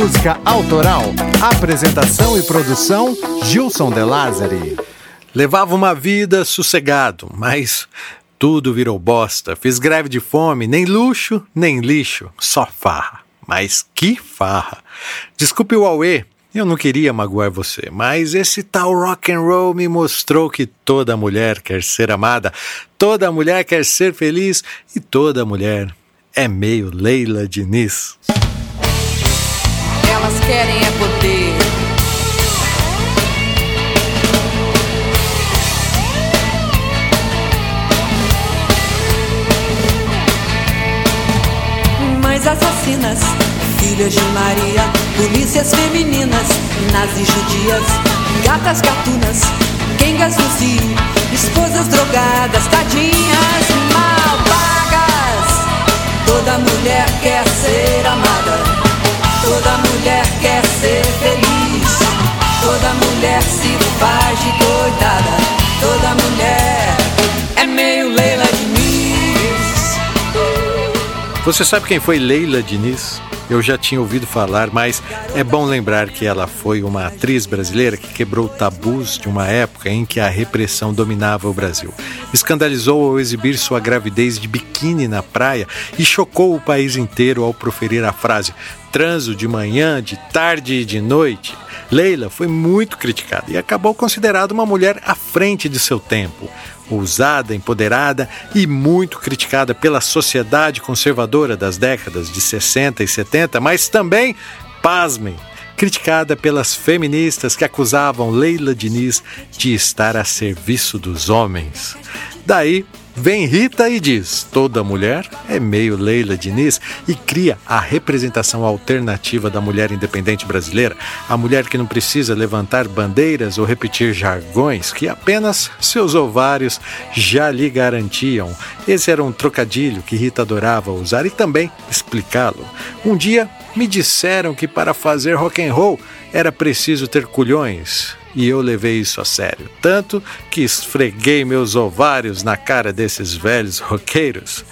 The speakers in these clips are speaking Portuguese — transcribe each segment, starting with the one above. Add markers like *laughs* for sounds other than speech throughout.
Música Autoral. Apresentação e produção Gilson De Lázari. Levava uma vida sossegado, mas tudo virou bosta. Fiz greve de fome, nem luxo, nem lixo, só farra. Mas que farra! Desculpe o Aue, eu não queria magoar você, mas esse tal rock and roll me mostrou que toda mulher quer ser amada, toda mulher quer ser feliz e toda mulher é meio Leila Diniz. Elas querem é poder. Mães assassinas, filhas de Maria, polícias femininas, nazis judias, gatas gatunas, quengas no cio, esposas drogadas, tadinhas mal pagas. Toda mulher quer ser amada. Toda mulher quer ser feliz. Toda mulher se faz de coitada. Toda mulher Você sabe quem foi Leila Diniz? Eu já tinha ouvido falar, mas é bom lembrar que ela foi uma atriz brasileira que quebrou tabus de uma época em que a repressão dominava o Brasil. Escandalizou ao exibir sua gravidez de biquíni na praia e chocou o país inteiro ao proferir a frase: transo de manhã, de tarde e de noite. Leila foi muito criticada e acabou considerada uma mulher à frente de seu tempo, ousada, empoderada e muito criticada pela sociedade conservadora das décadas de 60 e 70, mas também, pasmem, criticada pelas feministas que acusavam Leila Diniz de estar a serviço dos homens. Daí Vem Rita e diz: toda mulher é meio Leila Diniz e cria a representação alternativa da mulher independente brasileira, a mulher que não precisa levantar bandeiras ou repetir jargões que apenas seus ovários já lhe garantiam. Esse era um trocadilho que Rita adorava usar e também explicá-lo. Um dia me disseram que para fazer rock and roll era preciso ter culhões e eu levei isso a sério. Tanto que esfreguei meus ovários na cara desses velhos roqueiros.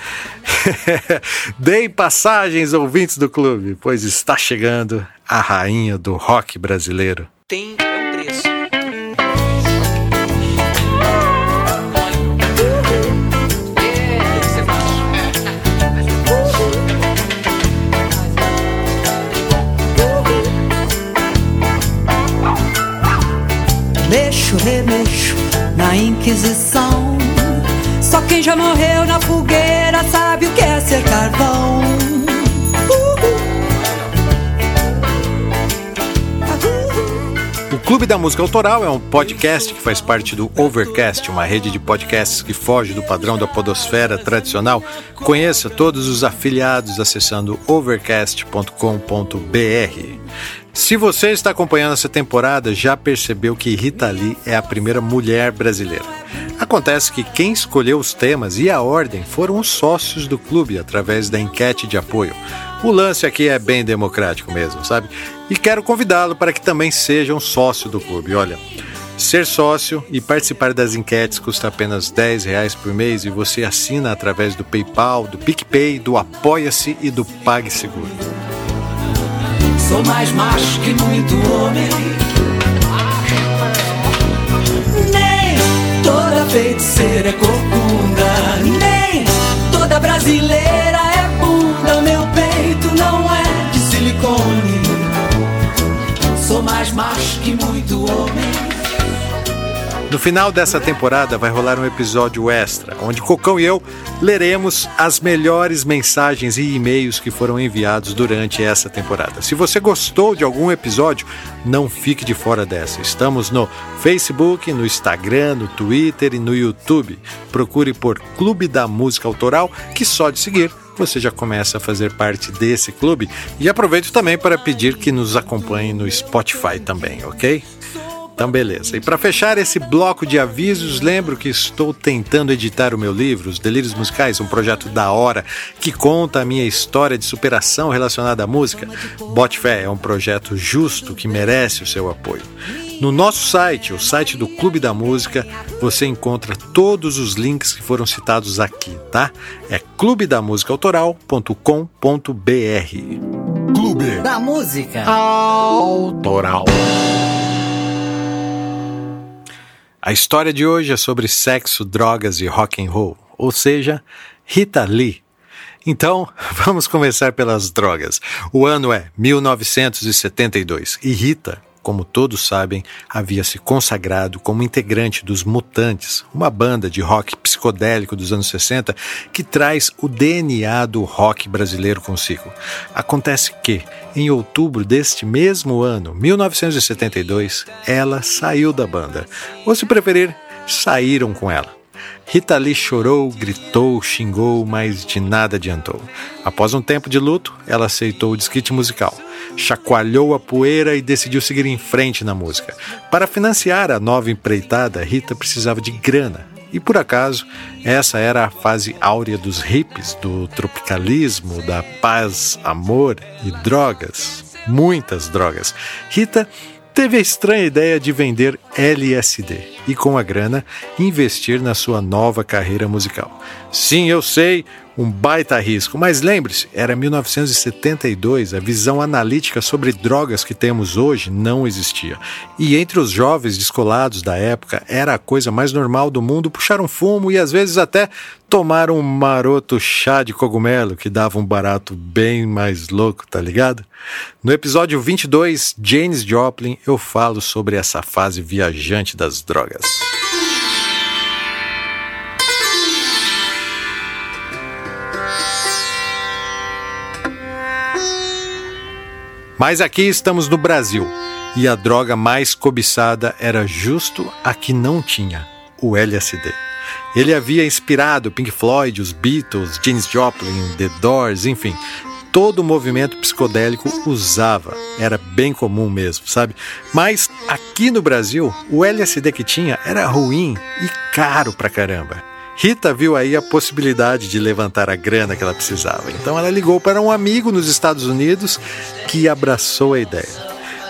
*laughs* Dei passagens ouvintes do clube, pois está chegando a rainha do rock brasileiro. Tem Mexo, remexo na Inquisição. Só quem já morreu na fogueira sabe o que é ser carvão. O Clube da Música Autoral é um podcast que faz parte do Overcast, uma rede de podcasts que foge do padrão da podosfera tradicional. Conheça todos os afiliados acessando overcast.com.br. Se você está acompanhando essa temporada, já percebeu que Rita Lee é a primeira mulher brasileira. Acontece que quem escolheu os temas e a ordem foram os sócios do clube através da enquete de apoio. O lance aqui é bem democrático mesmo, sabe? E quero convidá-lo para que também seja um sócio do clube. Olha, Ser sócio e participar das enquetes custa apenas 10 reais por mês e você assina através do PayPal, do PicPay, do Apoia-se e do PagSeguro. Sou mais macho que muito homem. Nem toda feiticeira é corcunda. Nem toda brasileira é bunda. Meu peito não é de silicone. Sou mais macho que muito homem. No final dessa temporada vai rolar um episódio extra, onde Cocão e eu leremos as melhores mensagens e e-mails que foram enviados durante essa temporada. Se você gostou de algum episódio, não fique de fora dessa. Estamos no Facebook, no Instagram, no Twitter e no YouTube. Procure por Clube da Música Autoral, que só de seguir você já começa a fazer parte desse clube. E aproveito também para pedir que nos acompanhe no Spotify também, ok? Então, beleza. E para fechar esse bloco de avisos, lembro que estou tentando editar o meu livro, Os Delírios Musicais, um projeto da hora que conta a minha história de superação relacionada à música. Bote fé, é um projeto justo que merece o seu apoio. No nosso site, o site do Clube da Música, você encontra todos os links que foram citados aqui, tá? É clubedamusicaautoral.com.br. Clube da música autoral. A história de hoje é sobre sexo, drogas e rock and roll, ou seja, Rita Lee. Então, *laughs* vamos começar pelas drogas. O ano é 1972 e Rita como todos sabem, havia se consagrado como integrante dos Mutantes, uma banda de rock psicodélico dos anos 60 que traz o DNA do rock brasileiro consigo. Acontece que, em outubro deste mesmo ano, 1972, ela saiu da banda, ou se preferir, saíram com ela. Rita Lee chorou, gritou, xingou, mas de nada adiantou. Após um tempo de luto, ela aceitou o desquite musical, chacoalhou a poeira e decidiu seguir em frente na música. Para financiar a nova empreitada, Rita precisava de grana. E por acaso, essa era a fase áurea dos hippies, do tropicalismo, da paz, amor e drogas. Muitas drogas. Rita teve a estranha ideia de vender LSD e, com a grana, investir na sua nova carreira musical. Sim, eu sei, um baita risco. Mas lembre-se, era 1972, a visão analítica sobre drogas que temos hoje não existia. E entre os jovens descolados da época, era a coisa mais normal do mundo puxar um fumo e às vezes até tomar um maroto chá de cogumelo que dava um barato bem mais louco, tá ligado? No episódio 22, James Joplin, eu falo sobre essa fase viajante das drogas. Mas aqui estamos no Brasil e a droga mais cobiçada era justo a que não tinha, o LSD. Ele havia inspirado Pink Floyd, os Beatles, James Joplin, The Doors, enfim, todo o movimento psicodélico usava. Era bem comum mesmo, sabe? Mas aqui no Brasil, o LSD que tinha era ruim e caro pra caramba. Rita viu aí a possibilidade de levantar a grana que ela precisava. Então ela ligou para um amigo nos Estados Unidos que abraçou a ideia.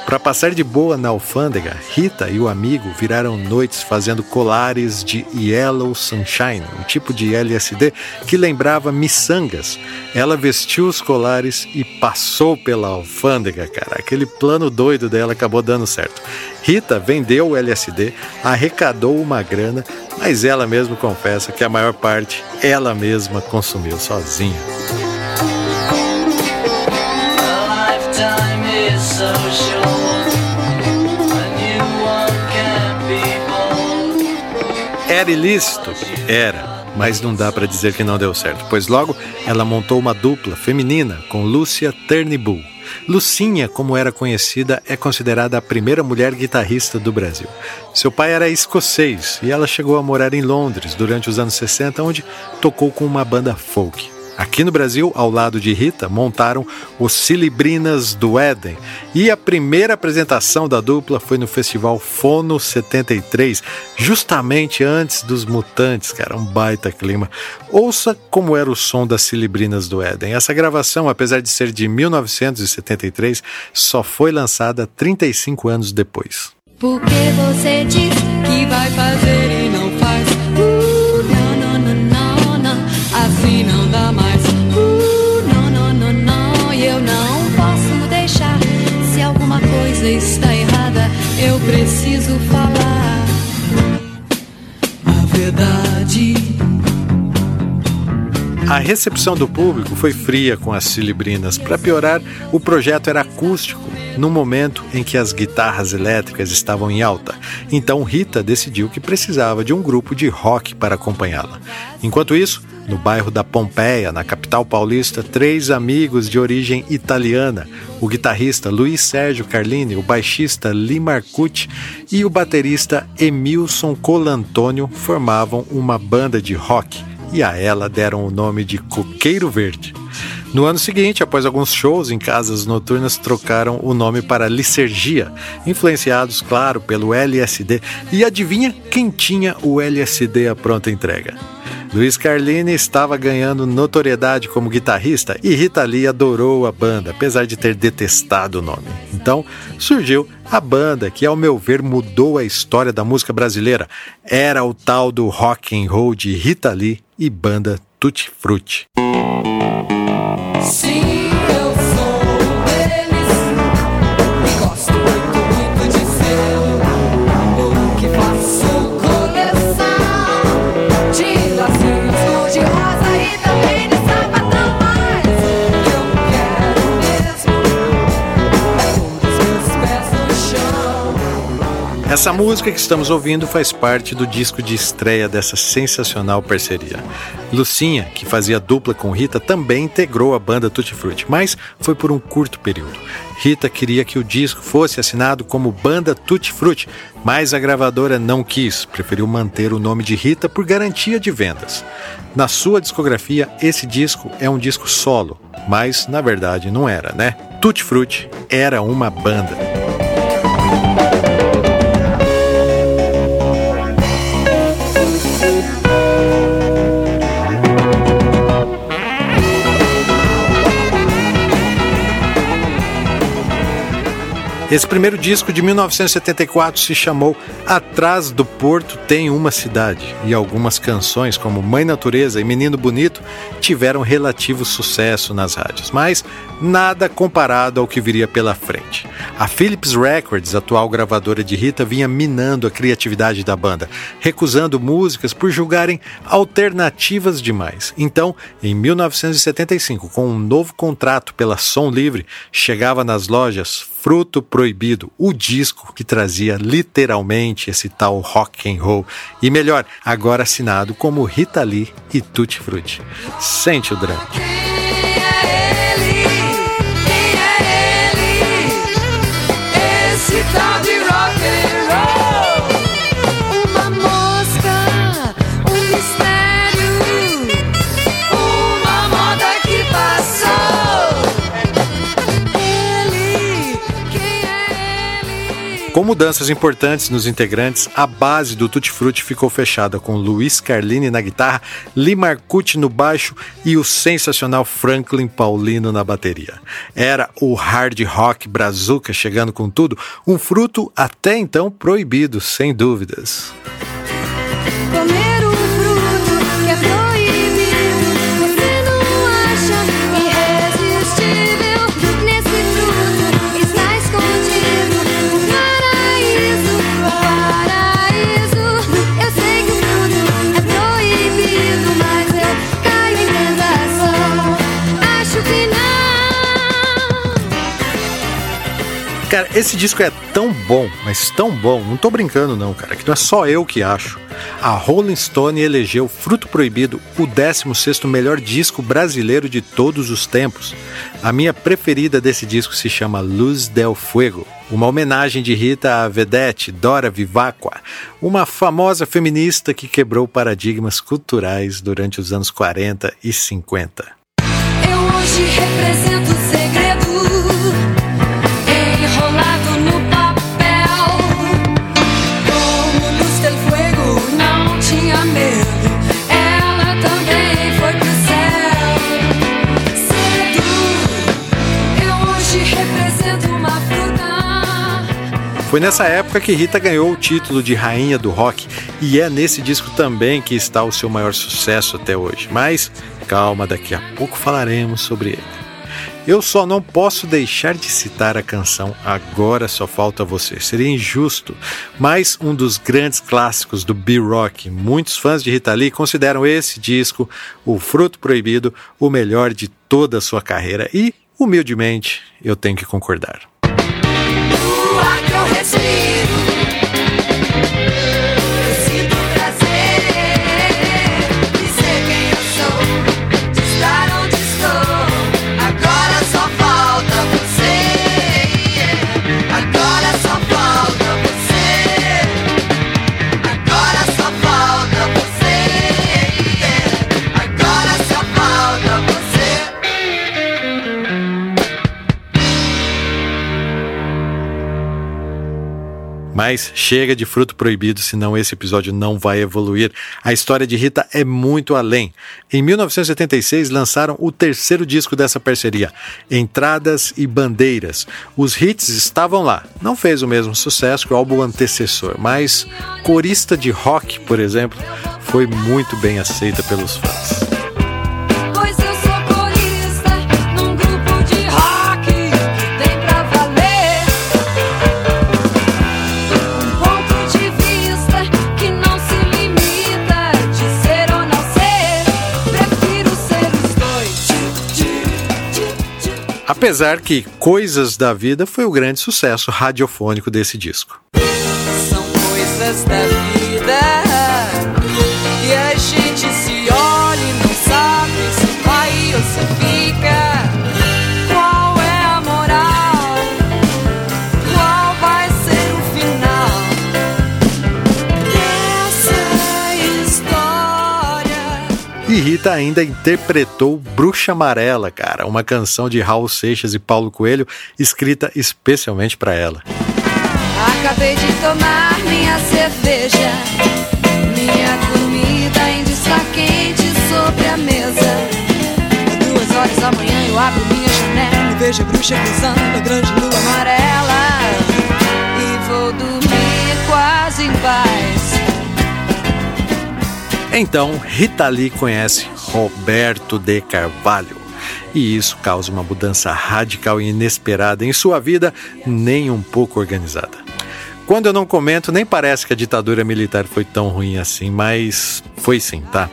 Para passar de boa na alfândega, Rita e o amigo viraram noites fazendo colares de Yellow Sunshine, um tipo de LSD que lembrava miçangas. Ela vestiu os colares e passou pela alfândega, cara. Aquele plano doido dela acabou dando certo. Rita vendeu o LSD, arrecadou uma grana, mas ela mesma confessa que a maior parte ela mesma consumiu sozinha. Era ilícito? Era, mas não dá para dizer que não deu certo, pois logo ela montou uma dupla feminina com Lúcia Turnbull. Lucinha, como era conhecida, é considerada a primeira mulher guitarrista do Brasil. Seu pai era escocês e ela chegou a morar em Londres durante os anos 60, onde tocou com uma banda folk. Aqui no Brasil, ao lado de Rita, montaram os Cilibrinas do Éden. E a primeira apresentação da dupla foi no Festival Fono 73, justamente antes dos Mutantes, cara, um baita clima. Ouça como era o som das Cilibrinas do Éden. Essa gravação, apesar de ser de 1973, só foi lançada 35 anos depois. Você diz que vai fazer e não A recepção do público foi fria com as cilibrinas. Para piorar, o projeto era acústico, no momento em que as guitarras elétricas estavam em alta. Então Rita decidiu que precisava de um grupo de rock para acompanhá-la. Enquanto isso, no bairro da Pompeia, na capital paulista, três amigos de origem italiana, o guitarrista Luiz Sérgio Carlini, o baixista Lee Marcucci e o baterista Emilson Colantônio formavam uma banda de rock e a ela deram o nome de Coqueiro Verde. No ano seguinte, após alguns shows em casas noturnas, trocaram o nome para Licergia, influenciados, claro, pelo LSD. E adivinha quem tinha o LSD à pronta entrega? Luiz Carlini estava ganhando notoriedade como guitarrista e Rita Lee adorou a banda, apesar de ter detestado o nome. Então surgiu a banda que, ao meu ver, mudou a história da música brasileira. Era o tal do rock and roll de Rita Lee e banda Tutti Frutti. Sim, eu Essa música que estamos ouvindo faz parte do disco de estreia dessa sensacional parceria. Lucinha, que fazia dupla com Rita, também integrou a banda Tutti Frutti, mas foi por um curto período. Rita queria que o disco fosse assinado como Banda Tutti Frutti, mas a gravadora não quis, preferiu manter o nome de Rita por garantia de vendas. Na sua discografia, esse disco é um disco solo, mas na verdade não era, né? Tutti Frutti era uma banda. Esse primeiro disco de 1974 se chamou Atrás do Porto Tem uma Cidade, e algumas canções, como Mãe Natureza e Menino Bonito, tiveram relativo sucesso nas rádios, mas nada comparado ao que viria pela frente. A Philips Records, atual gravadora de Rita, vinha minando a criatividade da banda, recusando músicas por julgarem alternativas demais. Então, em 1975, com um novo contrato pela Som Livre, chegava nas lojas Fruto Proibido, o disco que trazia literalmente esse tal rock and roll. E melhor, agora assinado como Rita Lee e Tutti Frutti. Sente o drama. Com mudanças importantes nos integrantes, a base do Tutti Frutti ficou fechada com Luiz Carlini na guitarra, Lee Marcucci no baixo e o sensacional Franklin Paulino na bateria. Era o hard rock brazuca chegando com tudo, um fruto até então proibido, sem dúvidas. Esse disco é tão bom, mas tão bom, não tô brincando não, cara, que não é só eu que acho. A Rolling Stone elegeu Fruto Proibido o 16º melhor disco brasileiro de todos os tempos. A minha preferida desse disco se chama Luz del Fuego, uma homenagem de Rita à vedete Dora Vivacqua, uma famosa feminista que quebrou paradigmas culturais durante os anos 40 e 50. Eu hoje represento Foi nessa época que Rita ganhou o título de Rainha do Rock e é nesse disco também que está o seu maior sucesso até hoje. Mas calma, daqui a pouco falaremos sobre ele. Eu só não posso deixar de citar a canção Agora Só Falta Você. Seria injusto, mas um dos grandes clássicos do B-Rock. Muitos fãs de Rita Lee consideram esse disco, O Fruto Proibido, o melhor de toda a sua carreira e, humildemente, eu tenho que concordar. Let's see. Mas chega de fruto proibido, senão esse episódio não vai evoluir. A história de Rita é muito além. Em 1976 lançaram o terceiro disco dessa parceria, Entradas e Bandeiras. Os hits estavam lá. Não fez o mesmo sucesso que o álbum antecessor, mas Corista de Rock, por exemplo, foi muito bem aceita pelos fãs. Apesar que Coisas da Vida foi o grande sucesso radiofônico desse disco. São desta vida. Rita ainda interpretou Bruxa Amarela, cara, uma canção de Raul Seixas e Paulo Coelho, escrita especialmente para ela. Acabei de tomar minha cerveja. Minha comida ainda está quente sobre a mesa. Duas horas da manhã eu abro minha janela e vejo a bruxa cruzando a grande lua amarela. E vou dormir quase em paz. Então, Rita Lee conhece Roberto de Carvalho. E isso causa uma mudança radical e inesperada em sua vida, nem um pouco organizada. Quando eu não comento, nem parece que a ditadura militar foi tão ruim assim, mas foi sim, tá?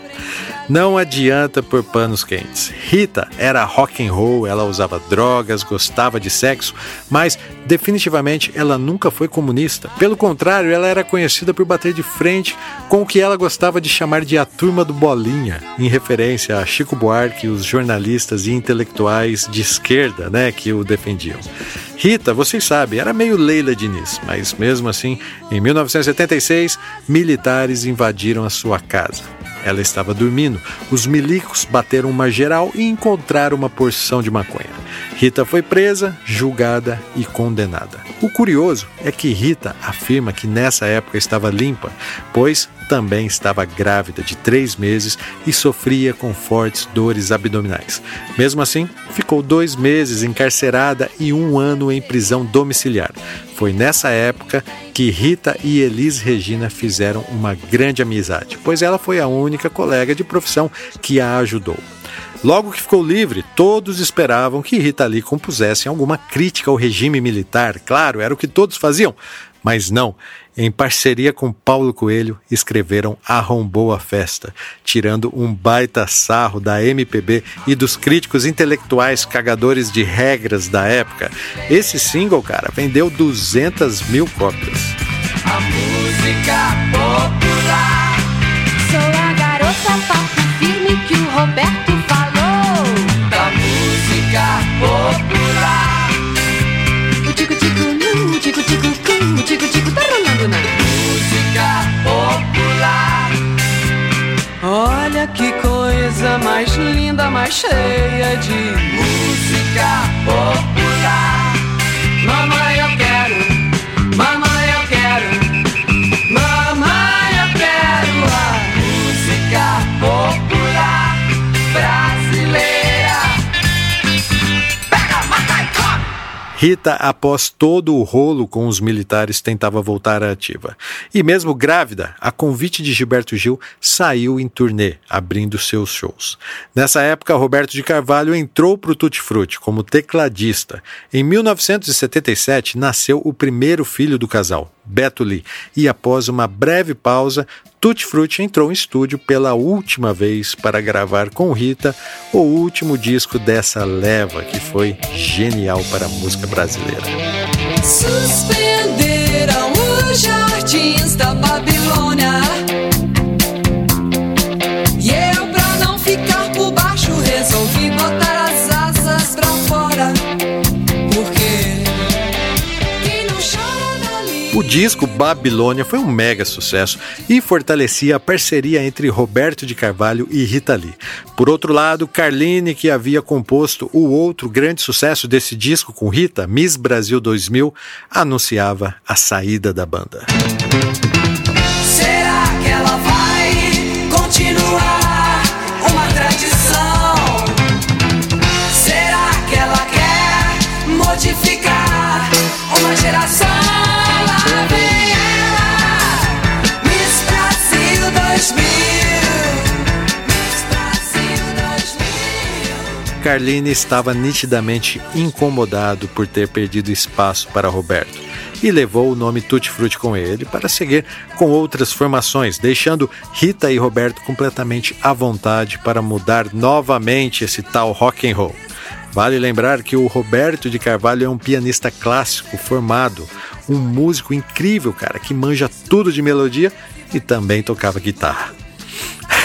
Não adianta por panos quentes. Rita era rock and roll, ela usava drogas, gostava de sexo, mas definitivamente ela nunca foi comunista. Pelo contrário, ela era conhecida por bater de frente com o que ela gostava de chamar de a turma do Bolinha, em referência a Chico Buarque e os jornalistas e intelectuais de esquerda, né, que o defendiam. Rita, vocês sabem, era meio Leila Diniz, mas mesmo assim, em 1976, militares invadiram a sua casa. Ela estava dormindo. Os milicos bateram uma geral e encontraram uma porção de maconha. Rita foi presa, julgada e condenada. O curioso é que Rita afirma que nessa época estava limpa, pois também estava grávida de três meses e sofria com fortes dores abdominais. Mesmo assim, ficou dois meses encarcerada e um ano em prisão domiciliar. Foi nessa época que Rita e Elis Regina fizeram uma grande amizade, pois ela foi a única colega de profissão que a ajudou. Logo que ficou livre, todos esperavam que Rita Lee compusesse alguma crítica ao regime militar. Claro, era o que todos faziam. Mas não, em parceria com Paulo Coelho, escreveram Arrombou a Festa, tirando um baita sarro da MPB e dos críticos intelectuais cagadores de regras da época. Esse single, cara, vendeu 200 mil cópias. A música popular. Sou a garota papo firme que o Roberto falou. Da música popular. O tico-tico tá rolando na. Música popular. Olha que coisa mais linda, mais cheia de música popular. Mamãe, eu quero. Rita, após todo o rolo com os militares, tentava voltar à ativa. E mesmo grávida, a convite de Gilberto Gil saiu em turnê, abrindo seus shows. Nessa época, Roberto de Carvalho entrou para o Tutti Frutti como tecladista. Em 1977, nasceu o primeiro filho do casal, Beto Lee, e após uma breve pausa, Tutti Frutti entrou em estúdio pela última vez para gravar com Rita o último disco dessa leva que foi genial para a música brasileira. Suspenderam os jardins da Babilônia. Disco Babilônia foi um mega sucesso e fortalecia a parceria entre Roberto de Carvalho e Rita Lee. Por outro lado, Carline, que havia composto o outro grande sucesso desse disco com Rita, Miss Brasil 2000, anunciava a saída da banda. 2000. Carline estava nitidamente incomodado por ter perdido espaço para Roberto e levou o nome Tutti Frutti com ele para seguir com outras formações, deixando Rita e Roberto completamente à vontade para mudar novamente esse tal rock and roll. Vale lembrar que o Roberto de Carvalho é um pianista clássico formado, um músico incrível, cara, que manja tudo de melodia e também tocava guitarra.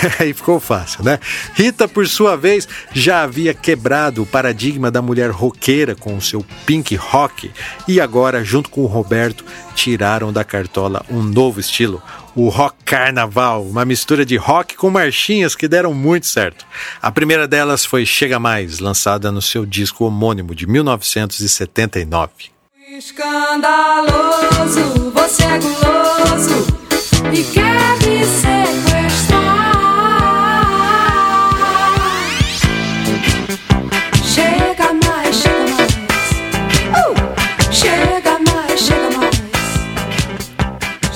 *laughs* Aí ficou fácil, né? Rita, por sua vez, já havia quebrado o paradigma da mulher roqueira com o seu pink rock e agora, junto com o Roberto, tiraram da cartola um novo estilo, o rock carnaval, uma mistura de rock com marchinhas que deram muito certo. A primeira delas foi Chega Mais, lançada no seu disco homônimo de 1979. Escandaloso, você é guloso e quer me sequestrar.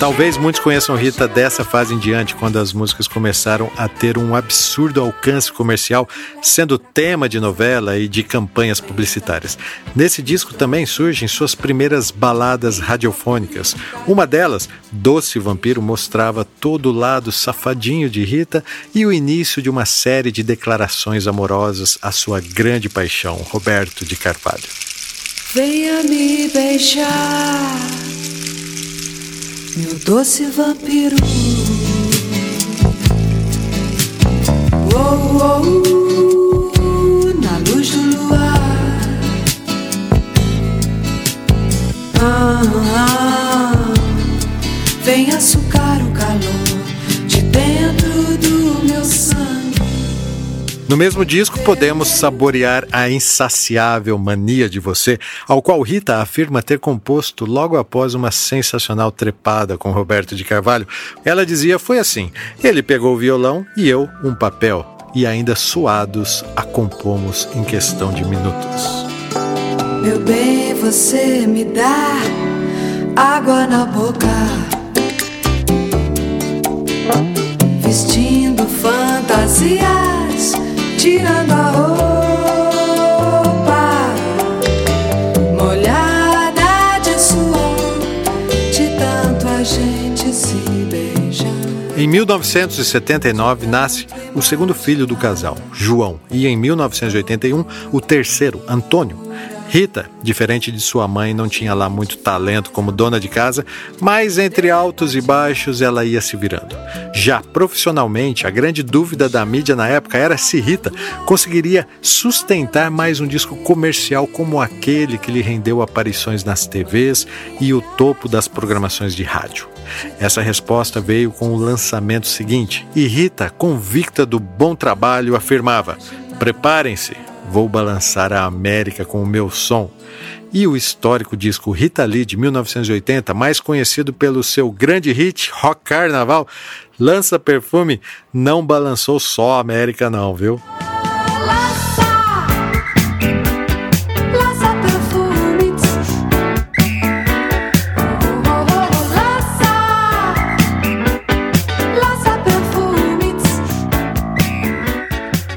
Talvez muitos conheçam Rita dessa fase em diante, quando as músicas começaram a ter um absurdo alcance comercial, sendo tema de novela e de campanhas publicitárias. Nesse disco também surgem suas primeiras baladas radiofônicas. Uma delas, Doce Vampiro, mostrava todo o lado safadinho de Rita e o início de uma série de declarações amorosas à sua grande paixão, Roberto de Carvalho. Venha me beijar meu doce vampiro. Oh, oh, oh, na luz do luar. Ah, ah, vem açucar No mesmo disco, podemos saborear a insaciável mania de você, ao qual Rita afirma ter composto logo após uma sensacional trepada com Roberto de Carvalho. Ela dizia: Foi assim, ele pegou o violão e eu um papel, e ainda suados a compomos em questão de minutos. Meu bem, você me dá água na boca, vestindo fantasias tirando a roupa molhada de suor, de tanto a gente se beijar. Em 1979 nasce o segundo filho do casal, João, e em 1981 o terceiro, Antônio. Rita, diferente de sua mãe, não tinha lá muito talento como dona de casa, mas entre altos e baixos ela ia se virando. Já profissionalmente, a grande dúvida da mídia na época era se Rita conseguiria sustentar mais um disco comercial como aquele que lhe rendeu aparições nas TVs e o topo das programações de rádio. Essa resposta veio com o lançamento seguinte, e Rita, convicta do bom trabalho, afirmava: Preparem-se, Vou balançar a América com o meu som. E o histórico disco Rita Lee de 1980, mais conhecido pelo seu grande hit Rock Carnaval, Lança Perfume, não balançou só a América não, viu?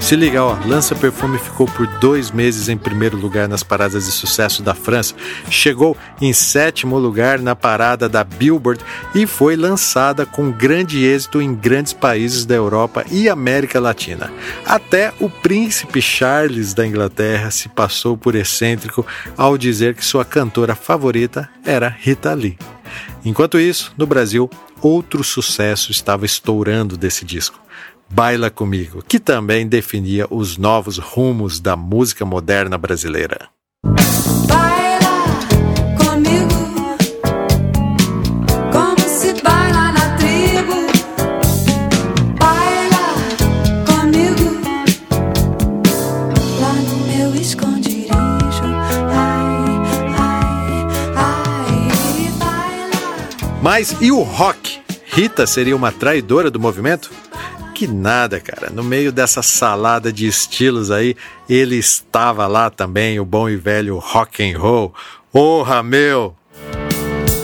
Se liga, ó, Lança Perfume ficou por dois meses em primeiro lugar nas paradas de sucesso da França, chegou em sétimo lugar na parada da Billboard e foi lançada com grande êxito em grandes países da Europa e América Latina. Até o príncipe Charles da Inglaterra se passou por excêntrico ao dizer que sua cantora favorita era Rita Lee. Enquanto isso, no Brasil, outro sucesso estava estourando desse disco. Baila Comigo, que também definia os novos rumos da música moderna brasileira. Baila comigo, como se baila na tribo. Baila comigo, lá no meu esconderijo. Ai, ai, ai, baila. Mas e o rock? Rita seria uma traidora do movimento? Que nada, cara. No meio dessa salada de estilos aí, ele estava lá também, o bom e velho rock and roll. Porra, meu!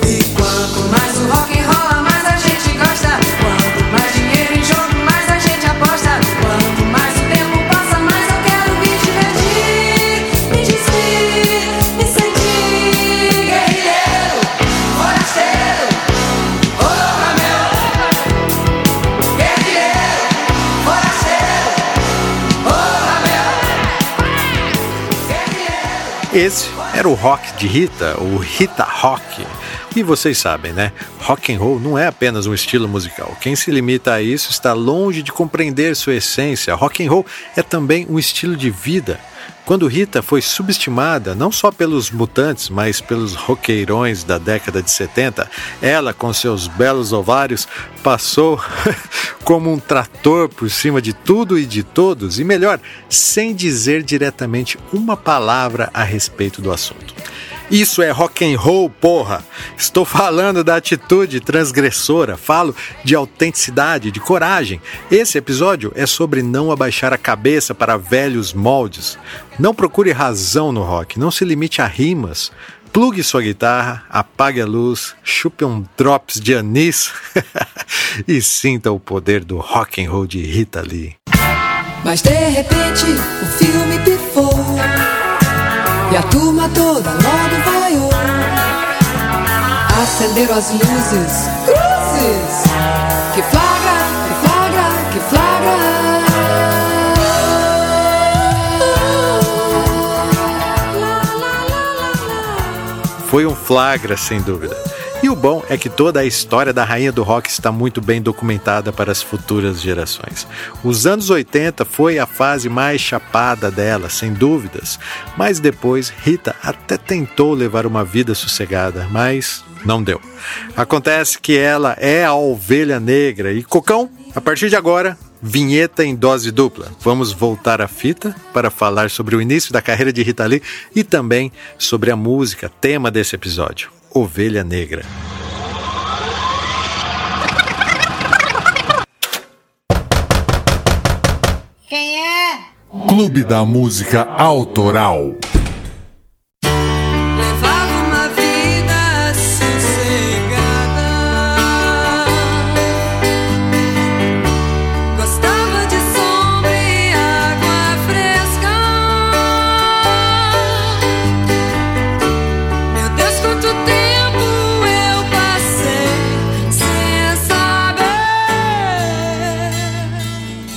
E quanto mais o rock rola, Esse era o rock de Rita, o Rita Rock. E vocês sabem, né? Rock and roll não é apenas um estilo musical. Quem se limita a isso está longe de compreender sua essência. Rock and roll é também um estilo de vida. Quando Rita foi subestimada não só pelos mutantes, mas pelos roqueirões da década de 70, ela, com seus belos ovários, passou *laughs* como um trator por cima de tudo e de todos, e melhor, sem dizer diretamente uma palavra a respeito do assunto. Isso é rock and roll, porra. Estou falando da atitude transgressora, falo de autenticidade, de coragem. Esse episódio é sobre não abaixar a cabeça para velhos moldes. Não procure razão no rock, não se limite a rimas. Plugue sua guitarra, apague a luz, chupe um drops de anis *laughs* e sinta o poder do rock and roll de Rita Lee. Mas de repente o filme pifou e a turma toda logo vaiou. Acenderam as luzes, cruzes, que flagra, que flagra, que flagra. Foi um flagra, sem dúvida. E o bom é que toda a história da rainha do rock está muito bem documentada para as futuras gerações. Os anos 80 foi a fase mais chapada dela, sem dúvidas, mas depois Rita até tentou levar uma vida sossegada, mas não deu. Acontece que ela é a ovelha negra e Cocão, a partir de agora, vinheta em dose dupla. Vamos voltar à fita para falar sobre o início da carreira de Rita Lee e também sobre a música, tema desse episódio. Ovelha Negra. Quem é? Clube da Música Autoral.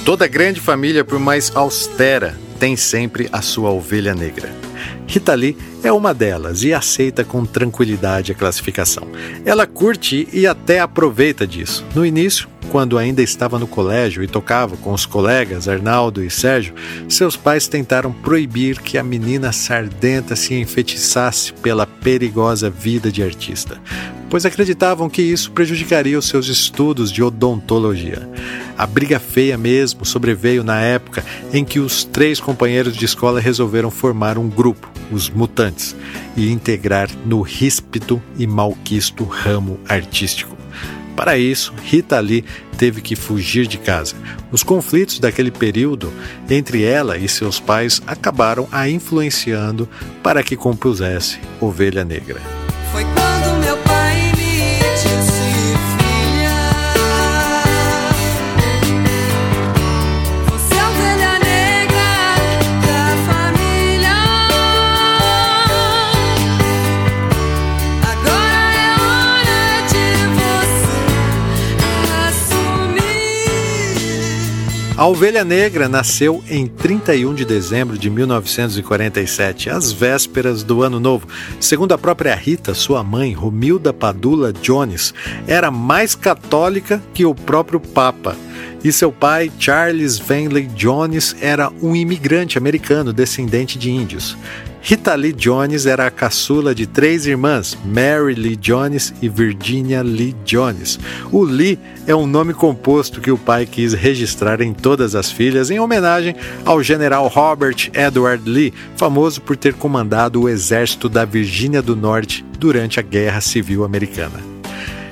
Toda grande família, por mais austera, tem sempre a sua ovelha negra. Rita Lee é uma delas e aceita com tranquilidade a classificação. Ela curte e até aproveita disso. No início, quando ainda estava no colégio e tocava com os colegas Arnaldo e Sérgio, seus pais tentaram proibir que a menina sardenta se enfeitiçasse pela perigosa vida de artista, pois acreditavam que isso prejudicaria os seus estudos de odontologia. A briga feia mesmo sobreveio na época em que os três companheiros de escola resolveram formar um grupo, os Mutantes, e integrar no ríspido e malquisto ramo artístico. Para isso, Rita Lee teve que fugir de casa. Os conflitos daquele período entre ela e seus pais acabaram a influenciando para que compusesse Ovelha Negra. A Ovelha Negra nasceu em 31 de dezembro de 1947, às vésperas do Ano Novo. Segundo a própria Rita, sua mãe, Romilda Padula Jones, era mais católica que o próprio Papa. E seu pai, Charles Venley Jones, era um imigrante americano descendente de índios. Rita Lee Jones era a caçula de três irmãs, Mary Lee Jones e Virginia Lee Jones. O Lee é um nome composto que o pai quis registrar em todas as filhas em homenagem ao general Robert Edward Lee, famoso por ter comandado o exército da Virgínia do Norte durante a Guerra Civil Americana.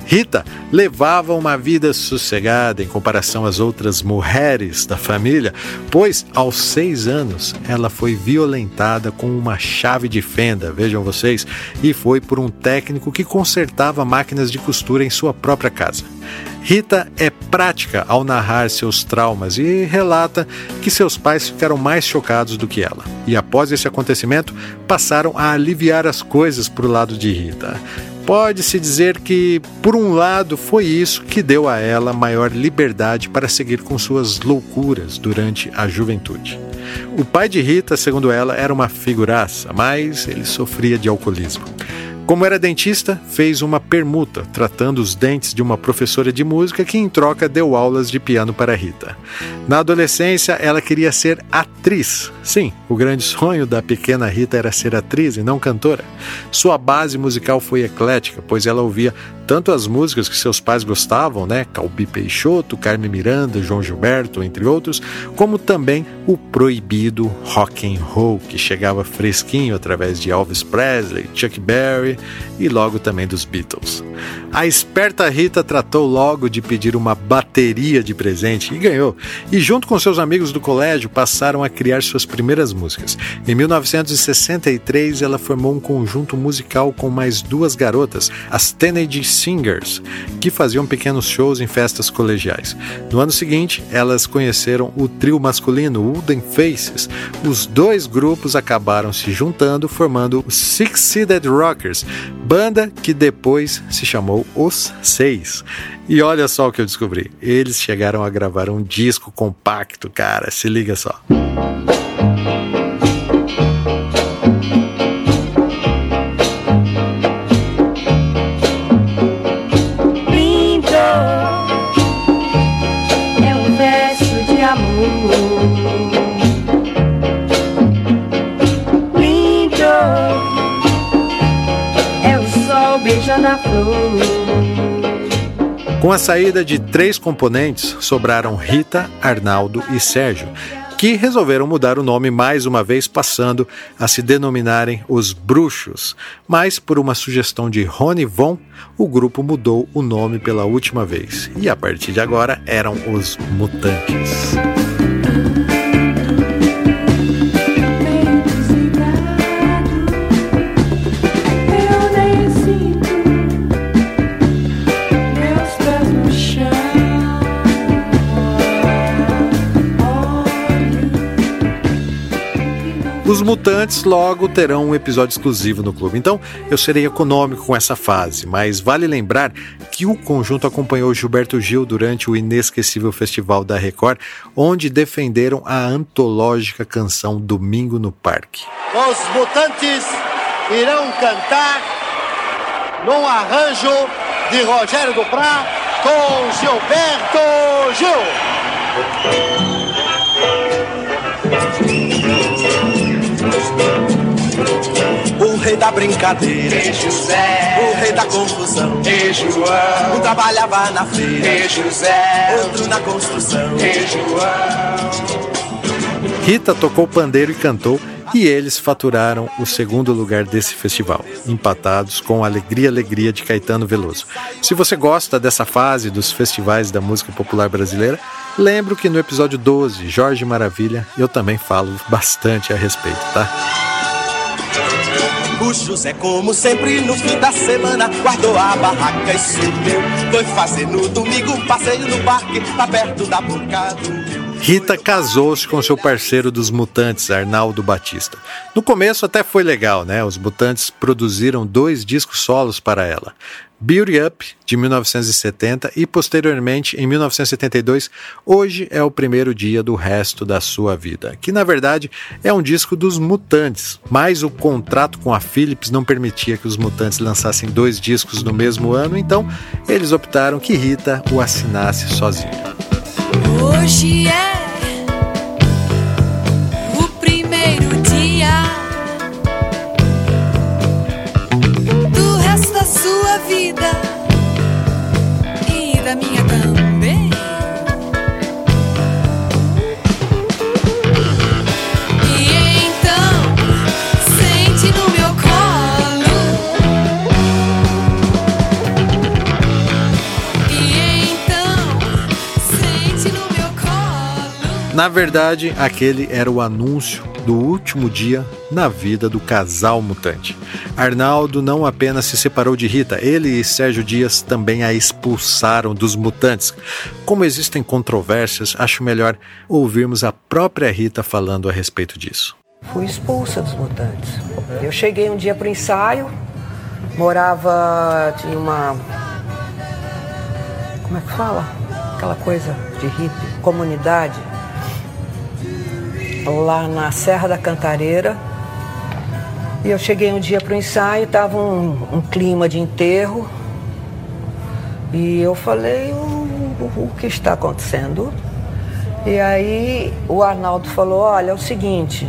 Rita levava uma vida sossegada em comparação às outras mulheres da família, pois aos seis anos ela foi violentada com uma chave de fenda, vejam vocês, e foi por um técnico que consertava máquinas de costura em sua própria casa. Rita é prática ao narrar seus traumas e relata que seus pais ficaram mais chocados do que ela. E após esse acontecimento, passaram a aliviar as coisas para o lado de Rita. Pode-se dizer que, por um lado, foi isso que deu a ela maior liberdade para seguir com suas loucuras durante a juventude. O pai de Rita, segundo ela, era uma figuraça, mas ele sofria de alcoolismo. Como era dentista, fez uma permuta, tratando os dentes de uma professora de música que, em troca, deu aulas de piano para Rita. Na adolescência, ela queria ser atriz. Sim, o grande sonho da pequena Rita era ser atriz e não cantora. Sua base musical foi eclética, pois ela ouvia tanto as músicas que seus pais gostavam, né, Calbi Peixoto, Carmen Miranda, João Gilberto, entre outros, como também o proibido rock and roll que chegava fresquinho através de Elvis Presley, Chuck Berry e logo também dos Beatles. A esperta Rita tratou logo de pedir uma bateria de presente e ganhou. E junto com seus amigos do colégio passaram a criar suas primeiras músicas. Em 1963 ela formou um conjunto musical com mais duas garotas, as Teenage Singers, que faziam pequenos shows em festas colegiais. No ano seguinte, elas conheceram o trio masculino Wooden Faces. Os dois grupos acabaram se juntando, formando os Six Seeded Rockers, banda que depois se chamou Os Seis. E olha só o que eu descobri: eles chegaram a gravar um disco compacto, cara, se liga só. Lindo Com a saída de três componentes, sobraram Rita, Arnaldo e Sérgio, que resolveram mudar o nome mais uma vez, passando a se denominarem os Bruxos. Mas, por uma sugestão de Rony Von, o grupo mudou o nome pela última vez. E a partir de agora eram os Mutantes. Os Mutantes logo terão um episódio exclusivo no clube, então eu serei econômico com essa fase, mas vale lembrar que o conjunto acompanhou Gilberto Gil durante o inesquecível Festival da Record, onde defenderam a antológica canção Domingo no Parque. Os Mutantes irão cantar num arranjo de Rogério Duprá com Gilberto Gil. Rei da brincadeira, Ei, José, o rei da confusão. Ei, João, Um trabalhava na feira, Ei, José, outro na construção. Ei, João. Rita tocou pandeiro e cantou, e eles faturaram o segundo lugar desse festival, empatados com Alegria Alegria de Caetano Veloso. Se você gosta dessa fase dos festivais da música popular brasileira, lembro que no episódio 12, Jorge Maravilha, eu também falo bastante a respeito, tá? O José, como sempre, no fim da semana, guardou a barraca e sumiu. Foi fazer no domingo um passeio no parque, lá perto da boca do rio. Rita casou-se com seu parceiro dos Mutantes, Arnaldo Batista. No começo até foi legal, né? Os Mutantes produziram dois discos solos para ela. Beauty Up, de 1970, e posteriormente, em 1972, Hoje é o Primeiro Dia do Resto da Sua Vida, que na verdade é um disco dos Mutantes, mas o contrato com a Philips não permitia que os Mutantes lançassem dois discos no mesmo ano, então eles optaram que Rita o assinasse sozinha. Hoje é Na verdade, aquele era o anúncio do último dia na vida do casal mutante. Arnaldo não apenas se separou de Rita, ele e Sérgio Dias também a expulsaram dos mutantes. Como existem controvérsias, acho melhor ouvirmos a própria Rita falando a respeito disso. Fui expulsa dos mutantes. Eu cheguei um dia pro ensaio, morava, tinha uma. Como é que fala? Aquela coisa de hippie, comunidade. Lá na Serra da Cantareira. E eu cheguei um dia pro ensaio, tava um, um clima de enterro. E eu falei, o, o, o que está acontecendo? E aí o Arnaldo falou, olha, é o seguinte,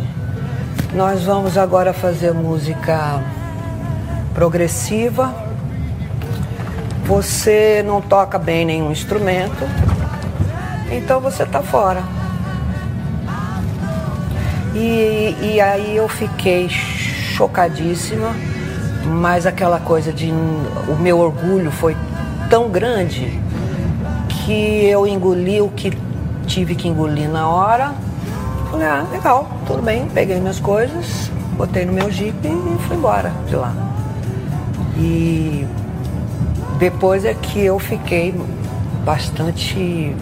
nós vamos agora fazer música progressiva. Você não toca bem nenhum instrumento, então você está fora. E, e aí eu fiquei chocadíssima, mas aquela coisa de o meu orgulho foi tão grande que eu engoli o que tive que engolir na hora. Falei, ah, legal, tudo bem, peguei minhas coisas, botei no meu jeep e fui embora de lá. E depois é que eu fiquei bastante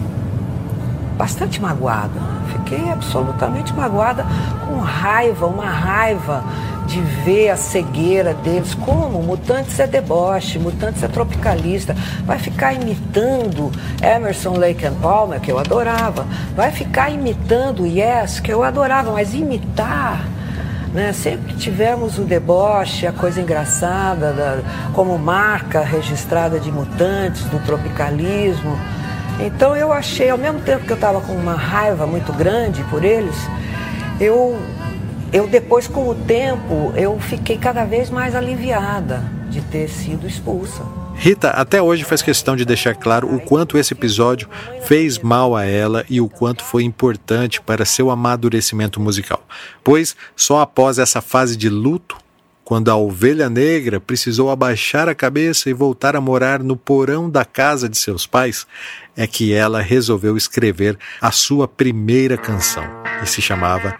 bastante magoada. Fiquei absolutamente magoada, com raiva, uma raiva de ver a cegueira deles. Como? Mutantes é deboche, Mutantes é tropicalista. Vai ficar imitando Emerson Lake and Palmer, que eu adorava. Vai ficar imitando Yes, que eu adorava, mas imitar. Né? Sempre tivemos o deboche, a coisa engraçada, da, como marca registrada de mutantes, do tropicalismo. Então eu achei, ao mesmo tempo que eu estava com uma raiva muito grande por eles, eu, eu depois com o tempo, eu fiquei cada vez mais aliviada de ter sido expulsa. Rita até hoje faz questão de deixar claro o quanto esse episódio fez mal a ela e o quanto foi importante para seu amadurecimento musical. Pois só após essa fase de luto quando a ovelha negra precisou abaixar a cabeça e voltar a morar no porão da casa de seus pais, é que ela resolveu escrever a sua primeira canção, e se chamava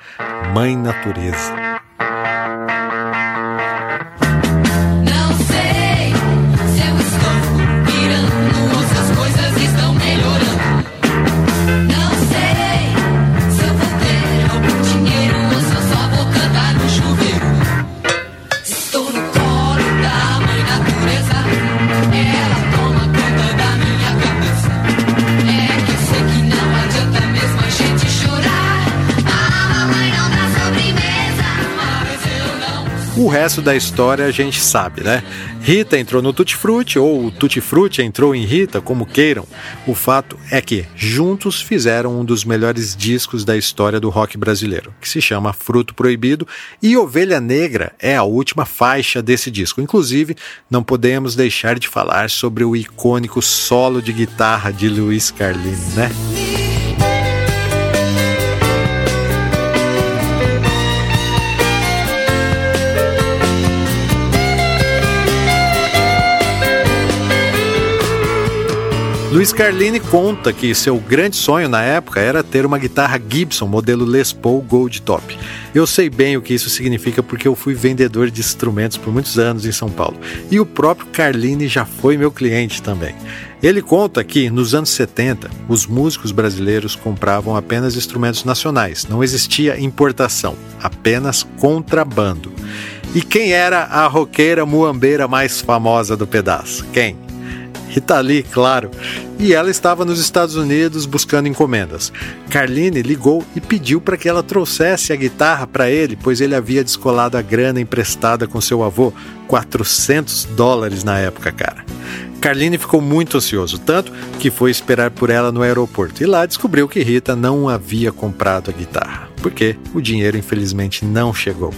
Mãe Natureza. Resto da história a gente sabe, né? Rita entrou no Tutti Frutti, ou o Tutti Frutti entrou em Rita, como queiram. O fato é que juntos fizeram um dos melhores discos da história do rock brasileiro, que se chama Fruto Proibido, e Ovelha Negra é a última faixa desse disco. Inclusive, não podemos deixar de falar sobre o icônico solo de guitarra de Luiz Carlini, né? Luiz Carlini conta que seu grande sonho na época era ter uma guitarra Gibson modelo Les Paul Gold Top. Eu sei bem o que isso significa porque eu fui vendedor de instrumentos por muitos anos em São Paulo. E o próprio Carlini já foi meu cliente também. Ele conta que, nos anos 70, os músicos brasileiros compravam apenas instrumentos nacionais, não existia importação, apenas contrabando. E quem era a roqueira muambeira mais famosa do pedaço? Quem? Rita Lee, claro. E ela estava nos Estados Unidos buscando encomendas. Carline ligou e pediu para que ela trouxesse a guitarra para ele, pois ele havia descolado a grana emprestada com seu avô, 400 dólares na época, cara. Carline ficou muito ansioso, tanto que foi esperar por ela no aeroporto e lá descobriu que Rita não havia comprado a guitarra, porque o dinheiro infelizmente não chegou.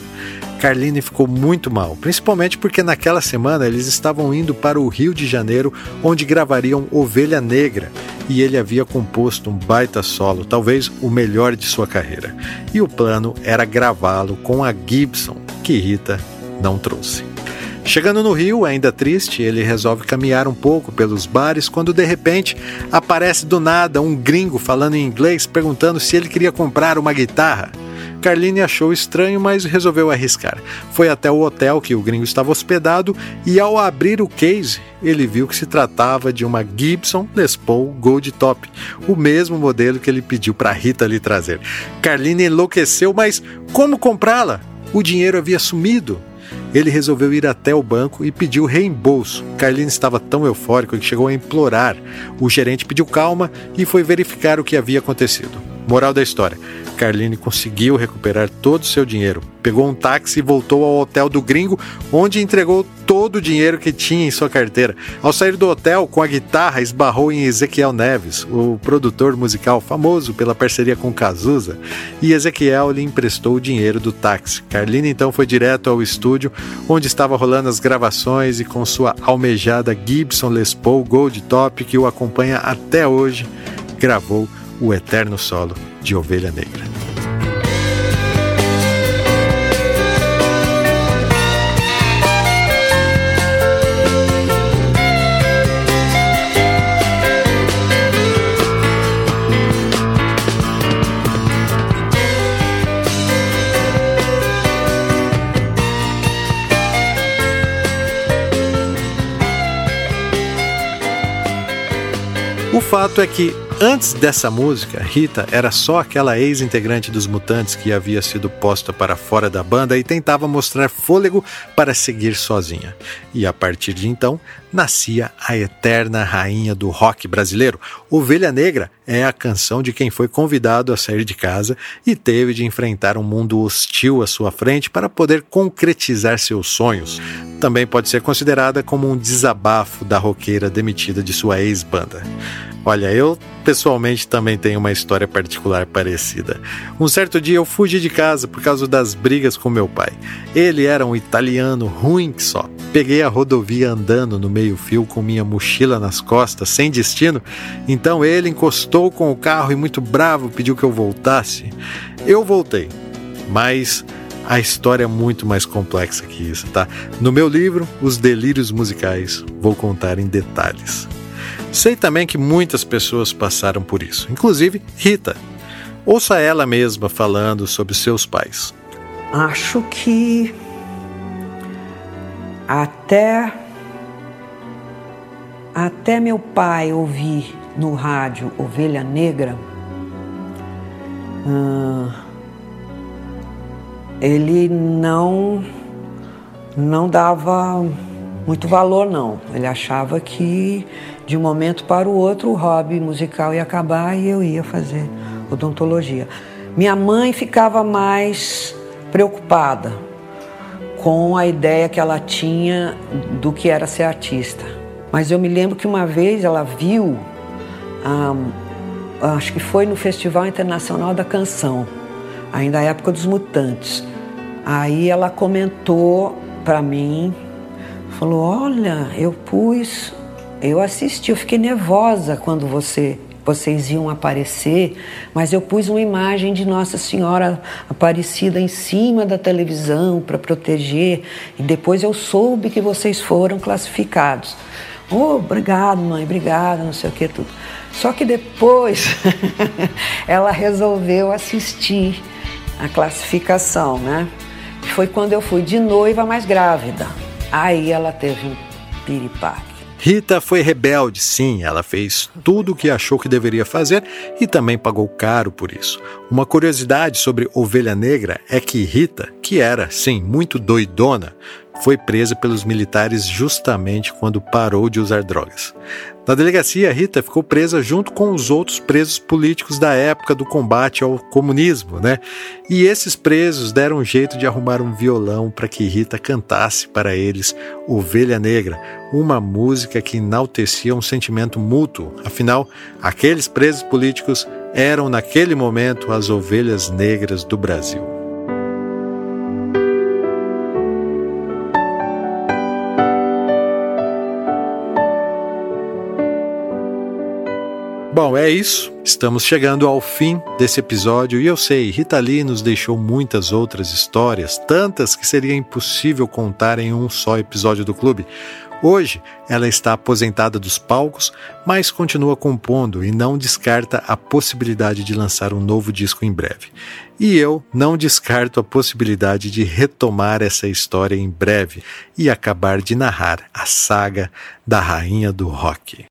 Carline ficou muito mal, principalmente porque naquela semana eles estavam indo para o Rio de Janeiro, onde gravariam Ovelha Negra, e ele havia composto um baita solo, talvez o melhor de sua carreira. E o plano era gravá-lo com a Gibson, que Rita não trouxe. Chegando no Rio, ainda triste, ele resolve caminhar um pouco pelos bares quando de repente aparece do nada um gringo falando em inglês perguntando se ele queria comprar uma guitarra. Carline achou estranho, mas resolveu arriscar. Foi até o hotel que o gringo estava hospedado e, ao abrir o case, ele viu que se tratava de uma Gibson Les Paul Gold Top, o mesmo modelo que ele pediu para Rita lhe trazer. Carline enlouqueceu, mas como comprá-la? O dinheiro havia sumido. Ele resolveu ir até o banco e pediu reembolso. Carline estava tão eufórico que chegou a implorar. O gerente pediu calma e foi verificar o que havia acontecido. Moral da história: Carline conseguiu recuperar todo o seu dinheiro. Pegou um táxi e voltou ao hotel do gringo, onde entregou todo o dinheiro que tinha em sua carteira. Ao sair do hotel com a guitarra, esbarrou em Ezequiel Neves, o produtor musical famoso pela parceria com Cazuza, e Ezequiel lhe emprestou o dinheiro do táxi. Carline então foi direto ao estúdio, onde estava rolando as gravações e com sua almejada Gibson Les Paul Gold Top, que o acompanha até hoje, gravou o eterno solo de Ovelha Negra. O fato é que Antes dessa música, Rita era só aquela ex-integrante dos Mutantes que havia sido posta para fora da banda e tentava mostrar fôlego para seguir sozinha. E a partir de então, nascia a eterna rainha do rock brasileiro. Ovelha Negra é a canção de quem foi convidado a sair de casa e teve de enfrentar um mundo hostil à sua frente para poder concretizar seus sonhos. Também pode ser considerada como um desabafo da roqueira demitida de sua ex-banda. Olha, eu pessoalmente também tenho uma história particular parecida. Um certo dia eu fugi de casa por causa das brigas com meu pai. Ele era um italiano ruim que só. Peguei a rodovia andando no meio-fio com minha mochila nas costas, sem destino. Então ele encostou com o carro e, muito bravo, pediu que eu voltasse. Eu voltei, mas a história é muito mais complexa que isso, tá? No meu livro, Os Delírios Musicais, vou contar em detalhes. Sei também que muitas pessoas passaram por isso, inclusive Rita. Ouça ela mesma falando sobre seus pais. Acho que até até meu pai ouvir no rádio Ovelha Negra, hum, ele não não dava muito valor não. Ele achava que de um momento para o outro, o hobby musical ia acabar e eu ia fazer odontologia. Minha mãe ficava mais preocupada com a ideia que ela tinha do que era ser artista. Mas eu me lembro que uma vez ela viu, acho que foi no Festival Internacional da Canção, ainda na época dos Mutantes. Aí ela comentou para mim, falou: Olha, eu pus eu assisti, eu fiquei nervosa quando você vocês iam aparecer, mas eu pus uma imagem de Nossa Senhora Aparecida em cima da televisão para proteger, e depois eu soube que vocês foram classificados. Oh, obrigado, mãe, obrigada, não sei o que, tudo. Só que depois *laughs* ela resolveu assistir a classificação, né? Foi quando eu fui de noiva mais grávida. Aí ela teve um piripaque. Rita foi rebelde, sim, ela fez tudo o que achou que deveria fazer e também pagou caro por isso. Uma curiosidade sobre Ovelha Negra é que Rita, que era, sim, muito doidona, foi presa pelos militares justamente quando parou de usar drogas. Na delegacia, Rita ficou presa junto com os outros presos políticos da época do combate ao comunismo, né? E esses presos deram um jeito de arrumar um violão para que Rita cantasse para eles Ovelha Negra, uma música que enaltecia um sentimento mútuo. Afinal, aqueles presos políticos eram naquele momento as ovelhas negras do Brasil. Bom, é isso. Estamos chegando ao fim desse episódio e eu sei, Rita Lee nos deixou muitas outras histórias, tantas que seria impossível contar em um só episódio do clube. Hoje, ela está aposentada dos palcos, mas continua compondo e não descarta a possibilidade de lançar um novo disco em breve. E eu não descarto a possibilidade de retomar essa história em breve e acabar de narrar a saga da rainha do rock.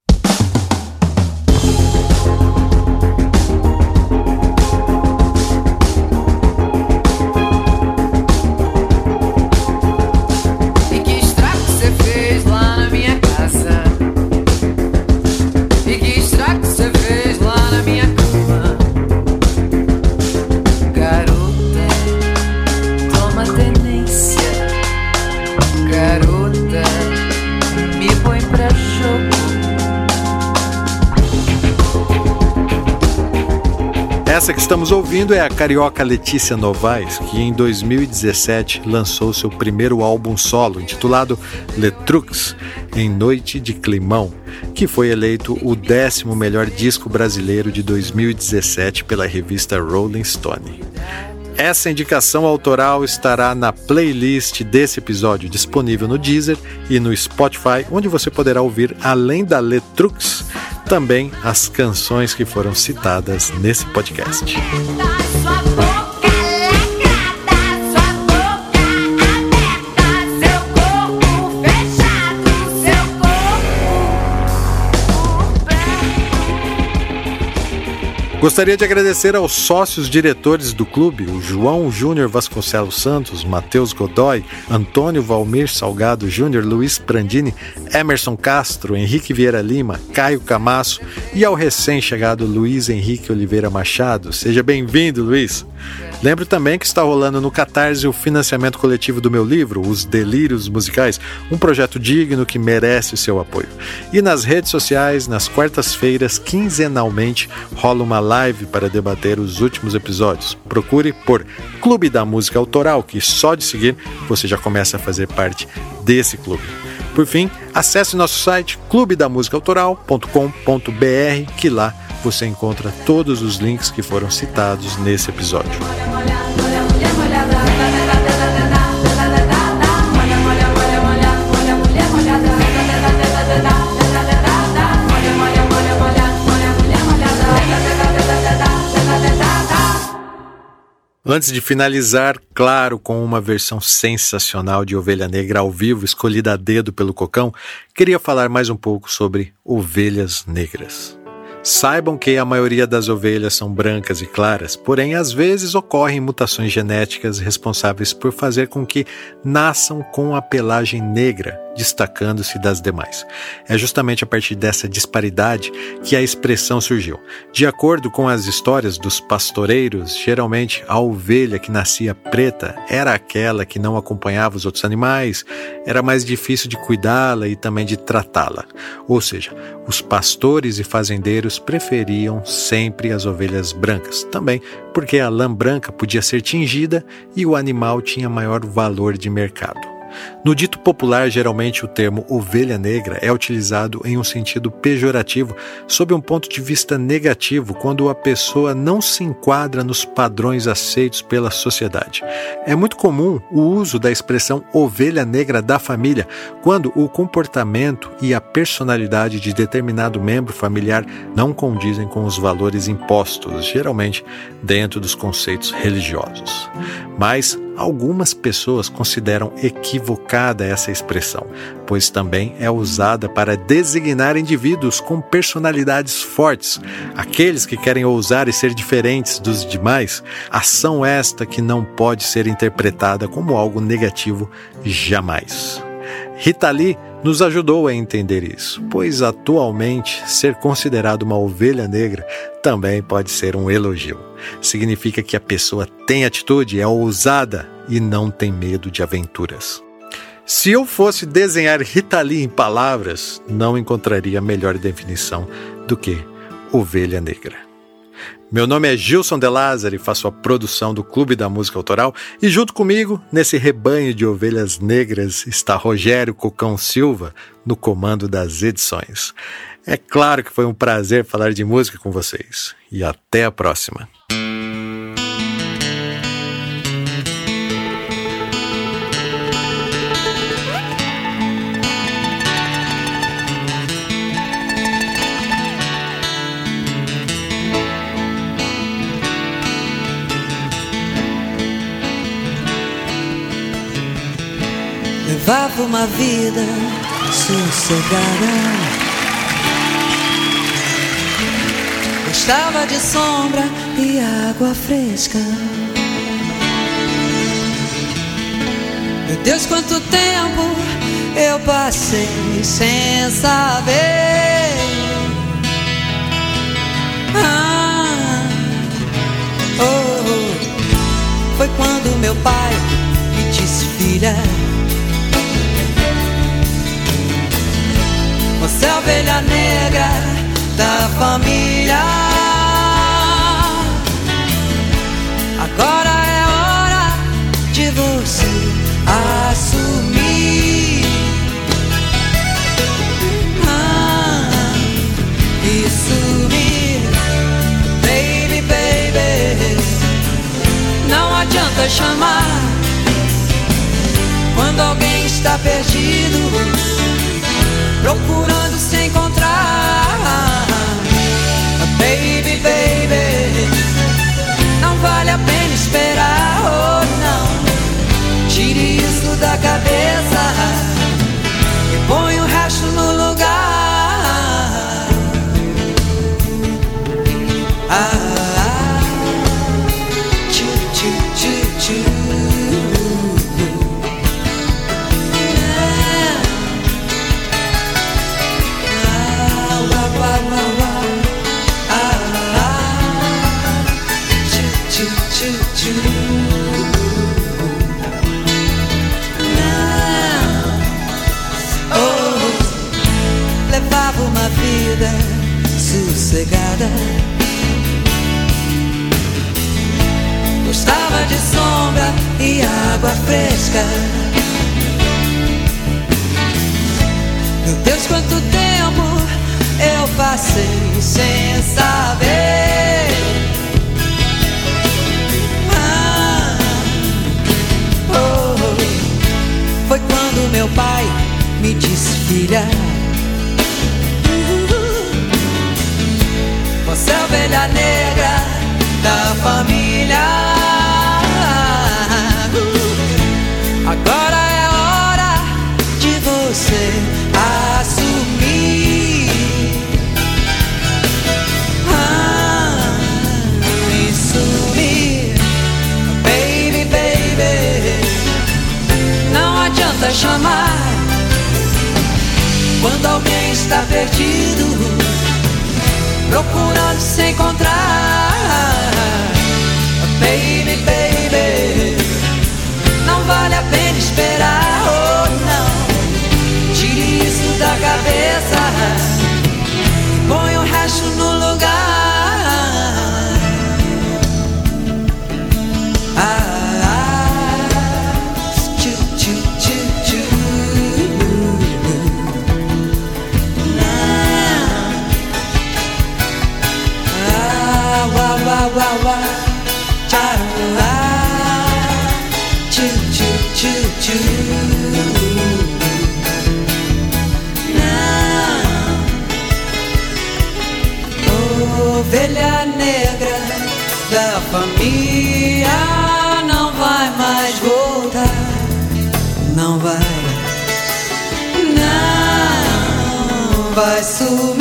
Essa que estamos ouvindo é a carioca Letícia Novaes, que em 2017 lançou seu primeiro álbum solo, intitulado Letrux, em Noite de Climão, que foi eleito o décimo melhor disco brasileiro de 2017 pela revista Rolling Stone. Essa indicação autoral estará na playlist desse episódio, disponível no Deezer e no Spotify, onde você poderá ouvir, além da Letrux, também as canções que foram citadas nesse podcast. Gostaria de agradecer aos sócios diretores do clube, o João Júnior Vasconcelos Santos, Matheus Godoy, Antônio Valmir Salgado Júnior, Luiz Prandini, Emerson Castro, Henrique Vieira Lima, Caio Camasso e ao recém-chegado Luiz Henrique Oliveira Machado. Seja bem-vindo, Luiz. Lembro também que está rolando no Catarse o financiamento coletivo do meu livro, Os Delírios Musicais, um projeto digno que merece o seu apoio. E nas redes sociais, nas quartas-feiras, quinzenalmente, rola uma live para debater os últimos episódios. Procure por Clube da Música Autoral, que só de seguir você já começa a fazer parte desse clube. Por fim, acesse nosso site clubedamusicaautoral.com.br, que lá você encontra todos os links que foram citados nesse episódio. Antes de finalizar, claro, com uma versão sensacional de Ovelha Negra ao vivo, escolhida a dedo pelo Cocão, queria falar mais um pouco sobre ovelhas negras. Saibam que a maioria das ovelhas são brancas e claras, porém às vezes ocorrem mutações genéticas responsáveis por fazer com que nasçam com a pelagem negra, destacando-se das demais. É justamente a partir dessa disparidade que a expressão surgiu. De acordo com as histórias dos pastoreiros, geralmente a ovelha que nascia preta era aquela que não acompanhava os outros animais, era mais difícil de cuidá-la e também de tratá-la. Ou seja, os pastores e fazendeiros preferiam sempre as ovelhas brancas, também porque a lã branca podia ser tingida e o animal tinha maior valor de mercado. No dito popular, geralmente o termo ovelha negra é utilizado em um sentido pejorativo, sob um ponto de vista negativo, quando a pessoa não se enquadra nos padrões aceitos pela sociedade. É muito comum o uso da expressão ovelha negra da família quando o comportamento e a personalidade de determinado membro familiar não condizem com os valores impostos, geralmente dentro dos conceitos religiosos. Mas algumas pessoas consideram equivocada essa expressão, pois também é usada para designar indivíduos com personalidades fortes, aqueles que querem ousar e ser diferentes dos demais, ação esta que não pode ser interpretada como algo negativo jamais. Rita Lee nos ajudou a entender isso, pois atualmente ser considerado uma ovelha negra também pode ser um elogio. Significa que a pessoa tem atitude, é ousada e não tem medo de aventuras. Se eu fosse desenhar Rita Lee em palavras, não encontraria melhor definição do que ovelha negra. Meu nome é Gilson De Lázaro e faço a produção do Clube da Música Autoral e junto comigo, nesse rebanho de ovelhas negras, está Rogério Cocão Silva no comando das edições. É claro que foi um prazer falar de música com vocês e até a próxima. Levava uma vida sossegada. Gostava de sombra e água fresca. Meu Deus, quanto tempo eu passei sem saber. Ah, oh, oh. Foi quando meu pai me disse, filha. Essa é negra da família. Agora é hora de você assumir. Ah, e sumir, baby, baby. Não adianta chamar quando alguém está perdido procurando se encontrar. Baby, baby, não vale a pena esperar, oh não. Tire isso da cabeça sossegada. Gostava de sombra e água fresca. Meu Deus, quanto tempo eu passei sem saber. Ah, oh, foi quando meu pai me disse, filha. Ovelha negra da família. Agora é hora de você assumir. Ah, e sumir, baby, baby. Não adianta chamar quando alguém está perdido procurando se encontrar. Baby, baby, não vale a pena esperar, oh não. Tire isso da cabeça família não vai mais voltar, não vai, não vai sumir.